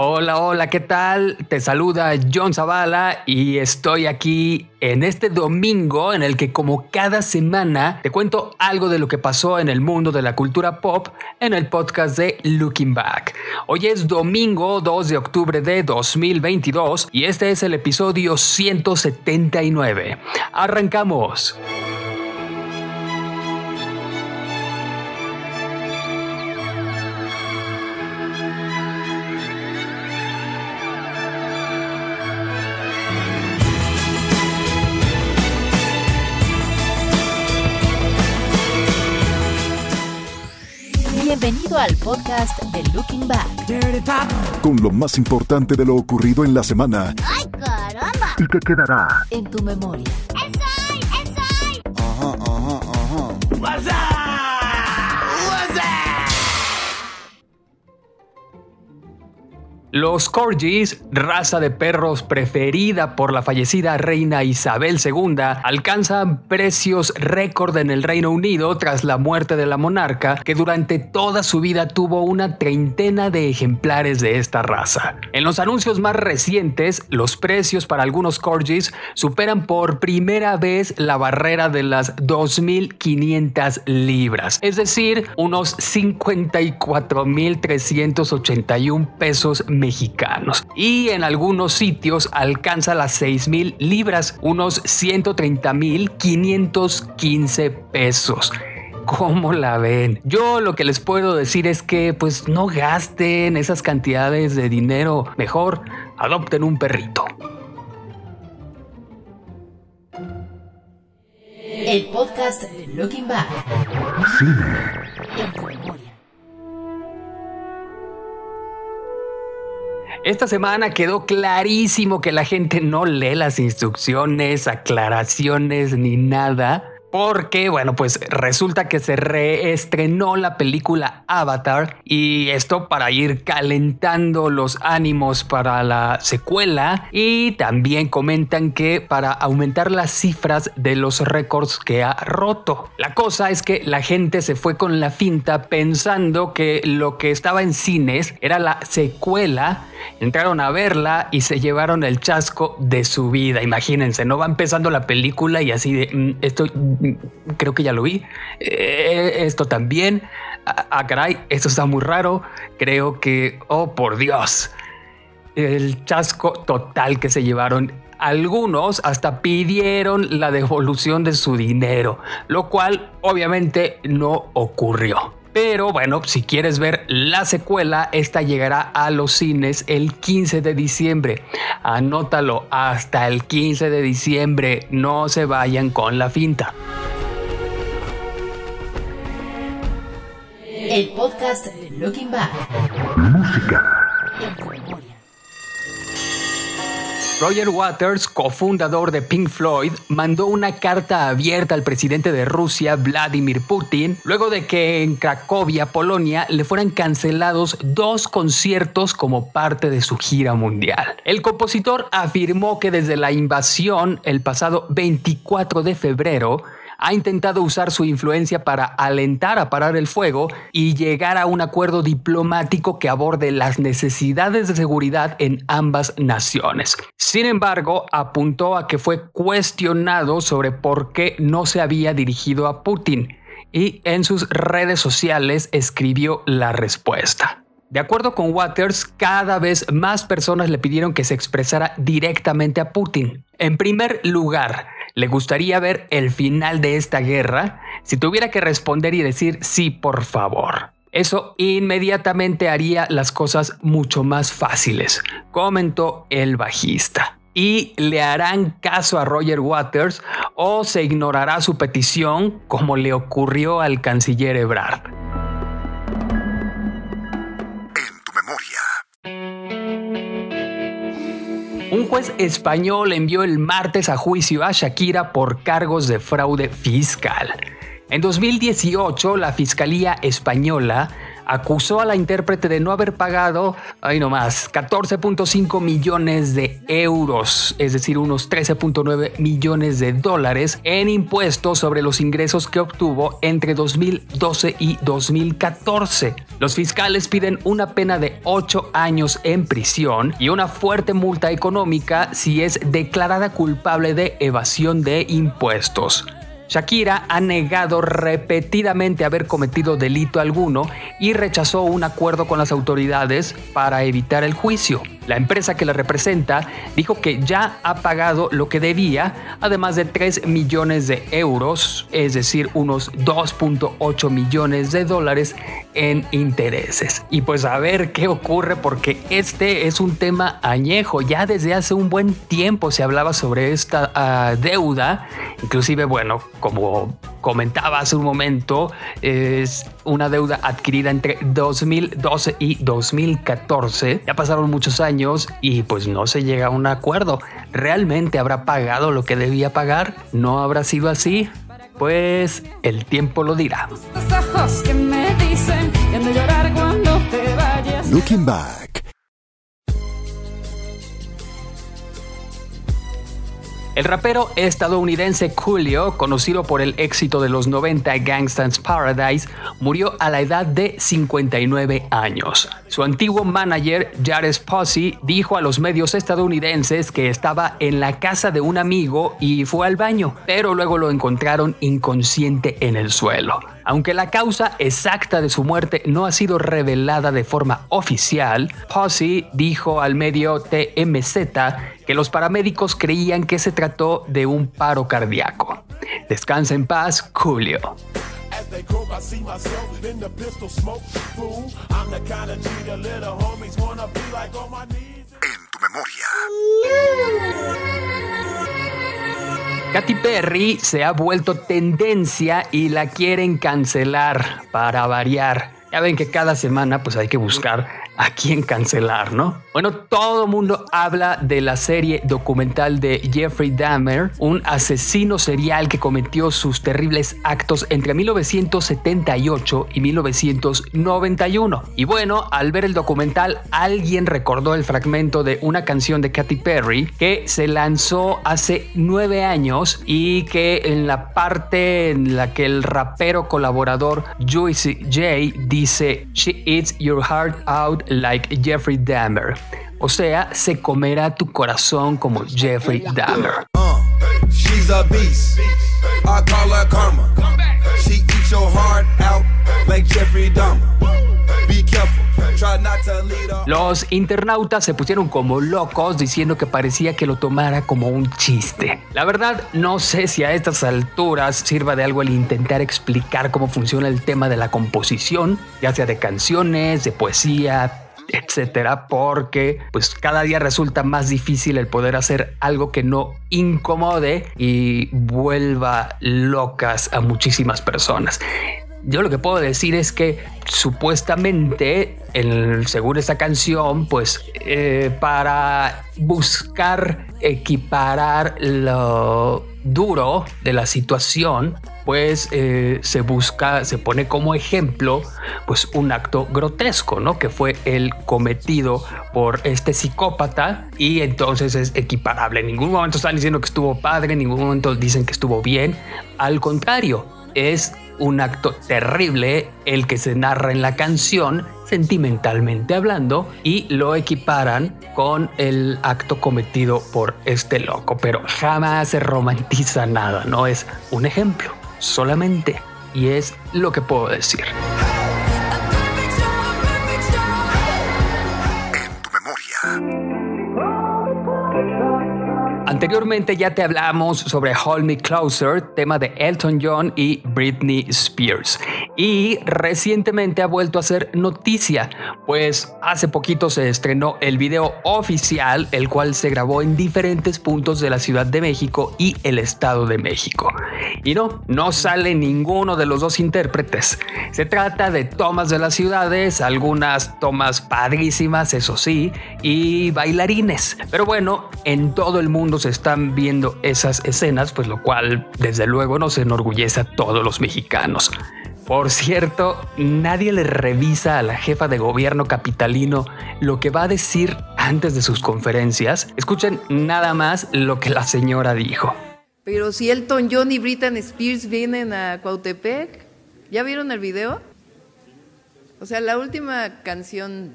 Hola, hola, ¿qué tal? Te saluda John Zavala y estoy aquí en este domingo en el que como cada semana te cuento algo de lo que pasó en el mundo de la cultura pop en el podcast de Looking Back. Hoy es domingo 2 de octubre de 2022 y este es el episodio 179. Arrancamos. Podcast de Looking Back. Con lo más importante de lo ocurrido en la semana ¡Ay, caramba! y que quedará En tu memoria. ¡Esoy! ¡Esoy! Los corgis, raza de perros preferida por la fallecida reina Isabel II, alcanzan precios récord en el Reino Unido tras la muerte de la monarca, que durante toda su vida tuvo una treintena de ejemplares de esta raza. En los anuncios más recientes, los precios para algunos corgis superan por primera vez la barrera de las 2.500 libras, es decir, unos 54.381 pesos mexicanos. Y en algunos sitios alcanza las 6 mil libras, unos 130 mil 515 pesos. ¿Cómo la ven? Yo lo que les puedo decir es que pues no gasten esas cantidades de dinero. Mejor adopten un perrito. El podcast de Looking Back. En Esta semana quedó clarísimo que la gente no lee las instrucciones, aclaraciones ni nada. Porque, bueno, pues resulta que se reestrenó la película Avatar y esto para ir calentando los ánimos para la secuela y también comentan que para aumentar las cifras de los récords que ha roto. La cosa es que la gente se fue con la finta pensando que lo que estaba en cines era la secuela entraron a verla y se llevaron el chasco de su vida. Imagínense, no va empezando la película y así de "Mm, esto mm, creo que ya lo vi. Eh, esto también. Ah, ah, caray, esto está muy raro. Creo que, oh por Dios, el chasco total que se llevaron. Algunos hasta pidieron la devolución de su dinero, lo cual obviamente no ocurrió. Pero bueno, si quieres ver la secuela, esta llegará a los cines el 15 de diciembre. Anótalo hasta el 15 de diciembre. No se vayan con la finta. El podcast de Looking Back. música. Roger Waters, cofundador de Pink Floyd, mandó una carta abierta al presidente de Rusia, Vladimir Putin, luego de que en Cracovia, Polonia, le fueran cancelados dos conciertos como parte de su gira mundial. El compositor afirmó que desde la invasión el pasado 24 de febrero, ha intentado usar su influencia para alentar a parar el fuego y llegar a un acuerdo diplomático que aborde las necesidades de seguridad en ambas naciones. Sin embargo, apuntó a que fue cuestionado sobre por qué no se había dirigido a Putin y en sus redes sociales escribió la respuesta. De acuerdo con Waters, cada vez más personas le pidieron que se expresara directamente a Putin. En primer lugar, ¿le gustaría ver el final de esta guerra? Si tuviera que responder y decir sí, por favor. Eso inmediatamente haría las cosas mucho más fáciles, comentó el bajista. Y le harán caso a Roger Waters o se ignorará su petición como le ocurrió al canciller Ebrard. Un juez español envió el martes a juicio a Shakira por cargos de fraude fiscal. En 2018, la Fiscalía Española acusó a la intérprete de no haber pagado, ahí nomás, 14.5 millones de euros, es decir, unos 13.9 millones de dólares en impuestos sobre los ingresos que obtuvo entre 2012 y 2014. Los fiscales piden una pena de 8 años en prisión y una fuerte multa económica si es declarada culpable de evasión de impuestos. Shakira ha negado repetidamente haber cometido delito alguno y rechazó un acuerdo con las autoridades para evitar el juicio. La empresa que la representa dijo que ya ha pagado lo que debía, además de 3 millones de euros, es decir, unos 2.8 millones de dólares en intereses. Y pues a ver qué ocurre porque este es un tema añejo. Ya desde hace un buen tiempo se hablaba sobre esta ah, deuda. Inclusive, bueno, como comentaba hace un momento, es una deuda adquirida entre 2012 y 2014. Ya pasaron muchos años y pues no se llega a un acuerdo. ¿Realmente habrá pagado lo que debía pagar? ¿No habrá sido así? Pues el tiempo lo dirá. Looking back. El rapero estadounidense Coolio, conocido por el éxito de los 90 Gangsta's Paradise, murió a la edad de 59 años. Su antiguo manager, Jared Posse, dijo a los medios estadounidenses que estaba en la casa de un amigo y fue al baño, pero luego lo encontraron inconsciente en el suelo. Aunque la causa exacta de su muerte no ha sido revelada de forma oficial, Posse dijo al medio TMZ que los paramédicos creían que se trató de un paro cardíaco. Descansa en paz, Julio. En tu memoria. Katy Perry se ha vuelto tendencia y la quieren cancelar para variar. Ya ven que cada semana pues hay que buscar a quién cancelar, ¿no? Bueno, todo el mundo habla de la serie documental de Jeffrey Dahmer, un asesino serial que cometió sus terribles actos entre 1978 y 1991. Y bueno, al ver el documental, alguien recordó el fragmento de una canción de Katy Perry que se lanzó hace nueve años y que en la parte en la que el rapero colaborador Juicy J dice She eats your heart out like Jeffrey Dahmer. O sea, se comerá tu corazón como Jeffrey Dahmer. Jeffrey Dahmer. Be careful. Los internautas se pusieron como locos diciendo que parecía que lo tomara como un chiste. La verdad, no sé si a estas alturas sirva de algo el intentar explicar cómo funciona el tema de la composición, ya sea de canciones, de poesía, etcétera, porque pues cada día resulta más difícil el poder hacer algo que no incomode y vuelva locas a muchísimas personas. Yo lo que puedo decir es que supuestamente, en- según esta canción, pues eh, para buscar equiparar lo duro de la situación, pues eh, se busca, se pone como ejemplo, pues un acto grotesco, ¿no? Que fue el cometido por este psicópata y entonces es equiparable. En ningún momento están diciendo que estuvo padre, en ningún momento dicen que estuvo bien. Al contrario, es un acto terrible el que se narra en la canción, sentimentalmente hablando, y lo equiparan con el acto cometido por este loco. Pero jamás se romantiza nada, no es un ejemplo, solamente. Y es lo que puedo decir. Anteriormente ya te hablamos sobre Hold Me Closer, tema de Elton John y Britney Spears. Y recientemente ha vuelto a ser noticia, pues hace poquito se estrenó el video oficial, el cual se grabó en diferentes puntos de la Ciudad de México y el Estado de México. Y no, no sale ninguno de los dos intérpretes. Se trata de tomas de las ciudades, algunas tomas padrísimas, eso sí, y bailarines. Pero bueno, en todo el mundo se están viendo esas escenas, pues lo cual desde luego nos enorgullece a todos los mexicanos. Por cierto, nadie le revisa a la jefa de gobierno capitalino lo que va a decir antes de sus conferencias. Escuchen nada más lo que la señora dijo. Pero si Elton John y Britney Spears vienen a Cuautepec, ¿ya vieron el video? O sea, la última canción,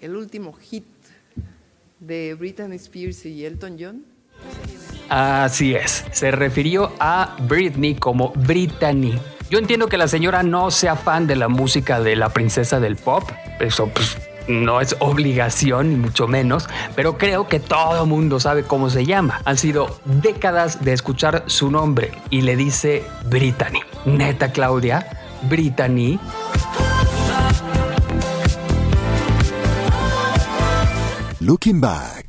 el último hit de Britney Spears y Elton John. Así es, se refirió a Britney como Brittany yo entiendo que la señora no sea fan de la música de la princesa del pop, eso pues no es obligación ni mucho menos, pero creo que todo mundo sabe cómo se llama. Han sido décadas de escuchar su nombre y le dice Brittany. Neta Claudia, Brittany. Looking back.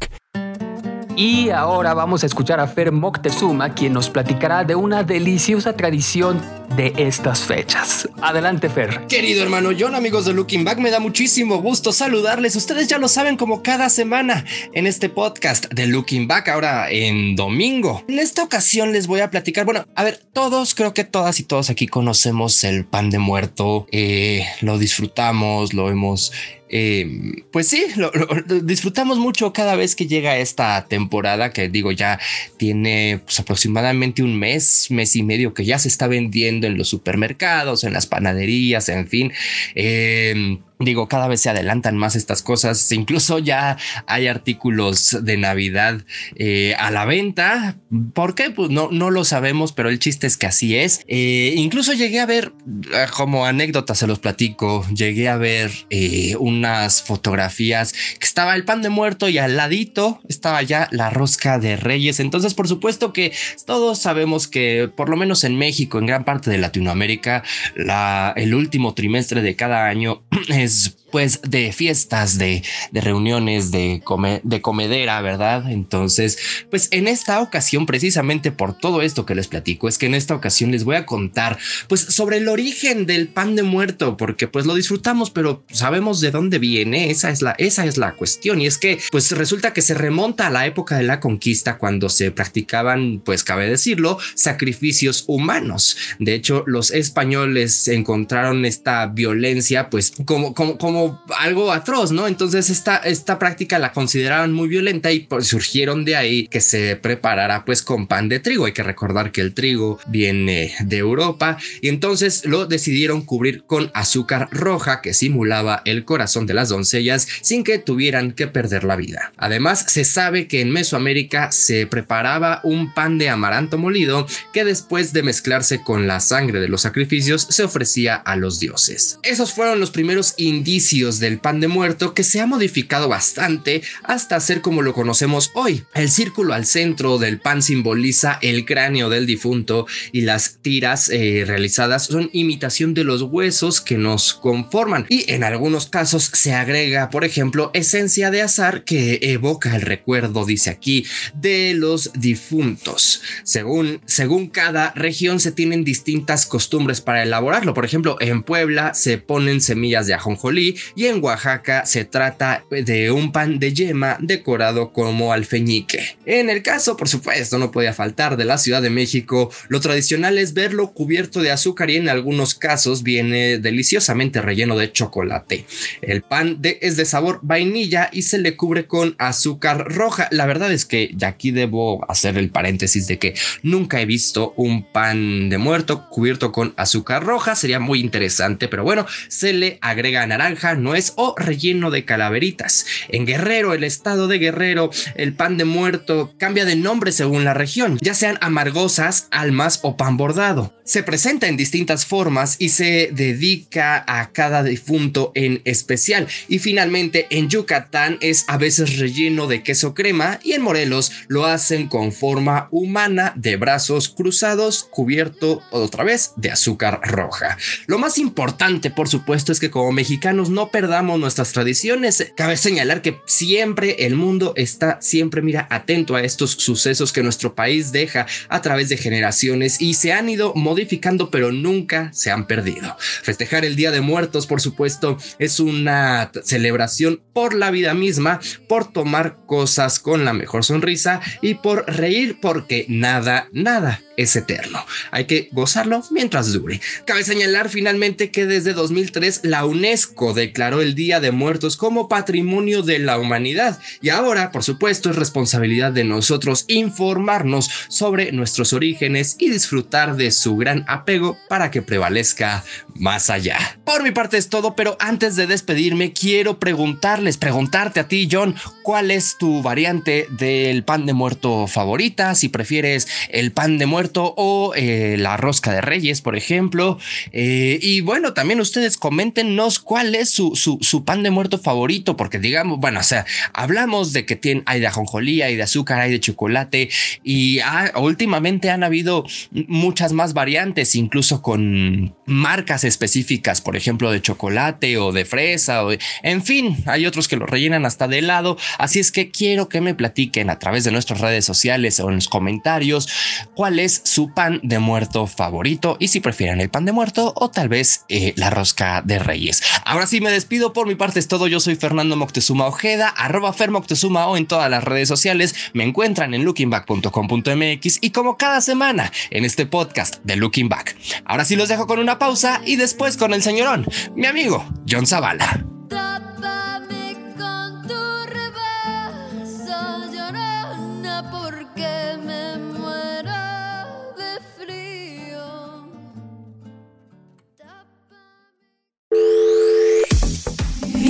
Y ahora vamos a escuchar a Fer Moctezuma, quien nos platicará de una deliciosa tradición de estas fechas. Adelante, Fer. Querido hermano John, amigos de Looking Back, me da muchísimo gusto saludarles. Ustedes ya lo saben como cada semana en este podcast de Looking Back, ahora en domingo. En esta ocasión les voy a platicar, bueno, a ver, todos, creo que todas y todos aquí conocemos el pan de muerto, eh, lo disfrutamos, lo hemos eh, pues sí, lo, disfrutamos mucho cada vez que llega esta temporada que digo ya tiene pues, aproximadamente un mes, mes y medio que ya se está vendiendo en los supermercados, en las panaderías, en fin. Eh, Digo, cada vez se adelantan más estas cosas. Incluso ya hay artículos de Navidad eh, a la venta. ¿Por qué? Pues no, no lo sabemos, pero el chiste es que así es. Eh, incluso llegué a ver, eh, como anécdota se los platico, llegué a ver unas fotografías que estaba el pan de muerto y al ladito estaba ya la rosca de reyes. Entonces, por supuesto que todos sabemos que por lo menos en México, en gran parte de Latinoamérica, la, el último trimestre de cada año is pues de fiestas, de, reuniones, de, de comedera, ¿verdad? Entonces, pues en esta ocasión, precisamente por todo esto que les platico, es que en esta ocasión les voy a contar pues sobre el origen del pan de muerto, porque pues lo disfrutamos, pero sabemos de dónde viene, esa es la, esa es la cuestión, y es que pues resulta que se remonta a la época de la conquista cuando se practicaban, pues cabe decirlo, sacrificios humanos. De hecho, los españoles encontraron esta violencia pues como, como, como algo atroz, ¿no? Entonces esta, esta práctica la consideraban muy violenta y pues, surgieron de ahí que se preparara pues con pan de trigo. Hay que recordar que el trigo viene de Europa y entonces lo decidieron cubrir con azúcar roja que simulaba el corazón de las doncellas sin que tuvieran que perder la vida. Además, se sabe que en Mesoamérica se preparaba un pan de amaranto molido que después de mezclarse con la sangre de los sacrificios se ofrecía a los dioses. Esos fueron los primeros indicios del pan de muerto que se ha modificado bastante hasta ser como lo conocemos hoy. El círculo al centro del pan simboliza el cráneo del difunto y las tiras eh, realizadas son imitación de los huesos que nos conforman. Y en algunos casos se agrega por ejemplo esencia de azar que evoca el recuerdo dice aquí de los difuntos. Según según cada región se tienen distintas costumbres para elaborarlo. Por ejemplo en Puebla se ponen semillas de ajonjolí y en Oaxaca se trata de un pan de yema decorado como alfeñique. En el caso, por supuesto, no podía faltar de la Ciudad de México, lo tradicional es verlo cubierto de azúcar y en algunos casos viene deliciosamente relleno de chocolate. El pan es de sabor vainilla y se le cubre con azúcar roja. La verdad es que ya aquí debo hacer el paréntesis de que nunca he visto un pan de muerto cubierto con azúcar roja. Sería muy interesante, pero bueno, se le agrega naranja naranja, nuez o relleno de calaveritas. En Guerrero, el estado de Guerrero, el pan de muerto cambia de nombre según la región, ya sean amargosas, almas o pan bordado. Se presenta en distintas formas y se dedica a cada difunto en especial. Y finalmente en Yucatán es a veces relleno de queso crema y en Morelos lo hacen con forma humana de brazos cruzados cubierto otra vez de azúcar roja. Lo más importante por supuesto es que como mexicanos no perdamos nuestras tradiciones. Cabe señalar que siempre el mundo está siempre mira atento a estos sucesos que nuestro país deja a través de generaciones y se han ido modificando pero nunca se han perdido. Festejar el Día de Muertos por supuesto es una celebración por la vida misma, por tomar cosas con la mejor sonrisa y por reír porque nada, nada es eterno. Hay que gozarlo mientras dure. Cabe señalar finalmente que desde 2003 la UNESCO declaró el Día de Muertos como Patrimonio de la Humanidad y ahora, por supuesto, es responsabilidad de nosotros informarnos sobre nuestros orígenes y disfrutar de su gran apego para que prevalezca más allá. Por mi parte es todo, pero antes de despedirme quiero preguntarles, preguntarte a ti, John, ¿cuál es tu variante del pan de muerto favorita? Si prefieres el pan de muerto o eh, la rosca de reyes, por ejemplo. Eh, y bueno, también ustedes coméntenos cuál es su, pan de muerto favorito, porque digamos, bueno, o sea, hablamos de que tiene, hay de ajonjolí, hay de azúcar, hay de chocolate y últimamente han habido muchas más variantes, incluso con marcas específicas, por ejemplo, de chocolate o de fresa, o en fin, hay otros que lo rellenan hasta de helado. Así es que quiero que me platiquen a través de nuestras redes sociales o en los comentarios cuál es su pan de muerto favorito y si prefieren el pan de muerto o tal vez eh, la rosca de reyes. Ahora sí me despido, por mi parte es todo, yo soy Fernando Moctezuma Ojeda, arroba Fer Moctezuma o en todas las redes sociales, me encuentran en lookingback.com.mx y como cada semana en este podcast de Looking Back. Ahora sí los dejo con una pausa y después con el señorón, mi amigo John Zavala.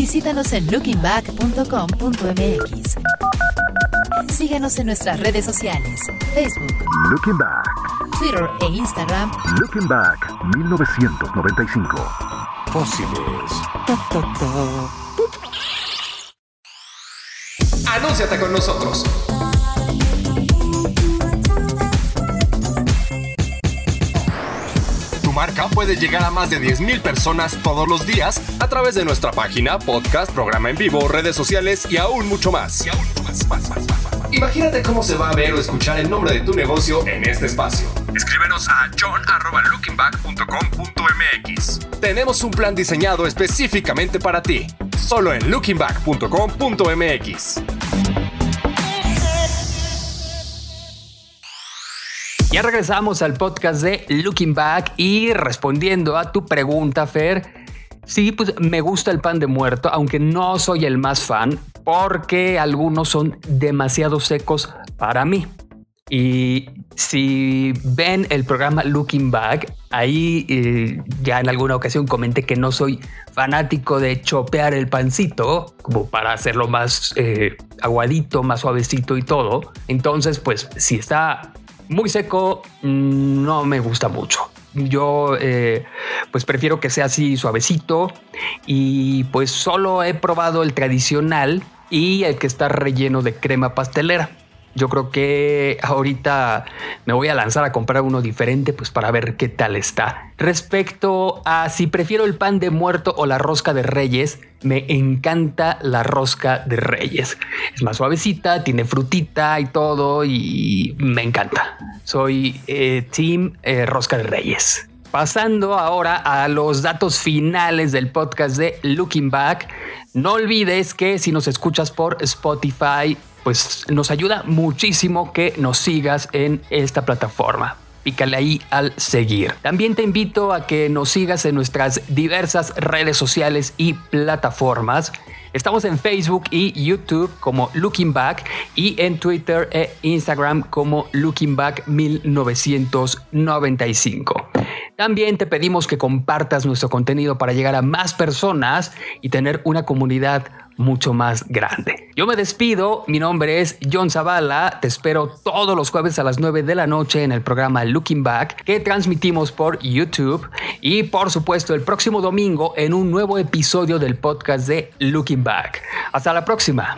Visítanos en lookingback.com.mx. Síguenos en nuestras redes sociales, Facebook, Looking Back, Twitter e Instagram. Looking Back 1995. Fósiles. Anúnciate con nosotros. Puede llegar a más de 10.000 personas todos los días a través de nuestra página, podcast, programa en vivo, redes sociales y aún mucho más. Imagínate cómo se va a ver o escuchar el nombre de tu negocio en este espacio. Escríbenos a john.lookingback.com.mx. Tenemos un plan diseñado específicamente para ti, solo en lookingback.com.mx. Ya regresamos al podcast de Looking Back y respondiendo a tu pregunta, Fer. Sí, pues me gusta el pan de muerto, aunque no soy el más fan, porque algunos son demasiado secos para mí. Y si ven el programa Looking Back, ahí eh, ya en alguna ocasión comenté que no soy fanático de chopear el pancito, como para hacerlo más eh, aguadito, más suavecito y todo. Entonces, pues si está muy seco mm, no me gusta mucho. Yo eh, pues prefiero que sea así suavecito y pues solo he probado el tradicional y el que está relleno de crema pastelera. Yo creo que ahorita me voy a lanzar a comprar uno diferente pues para ver qué tal está. Respecto a si prefiero el pan de muerto o la rosca de reyes, me encanta la rosca de reyes. Es más suavecita, tiene frutita y todo y me encanta. Soy eh, team eh, rosca de reyes. Pasando ahora a los datos finales del podcast de Looking Back, no olvides que si nos escuchas por Spotify, pues nos ayuda muchísimo que nos sigas en esta plataforma. Pícale ahí al seguir. También te invito a que nos sigas en nuestras diversas redes sociales y plataformas. Estamos en Facebook y YouTube como Looking Back y en Twitter e Instagram como Looking Back 1995. También te pedimos que compartas nuestro contenido para llegar a más personas y tener una comunidad mucho más grande. Yo me despido, mi nombre es John Zavala, te espero todos los jueves a las 9 de la noche en el programa Looking Back que transmitimos por YouTube. Y por supuesto el próximo domingo en un nuevo episodio del podcast de Looking Back. Hasta la próxima.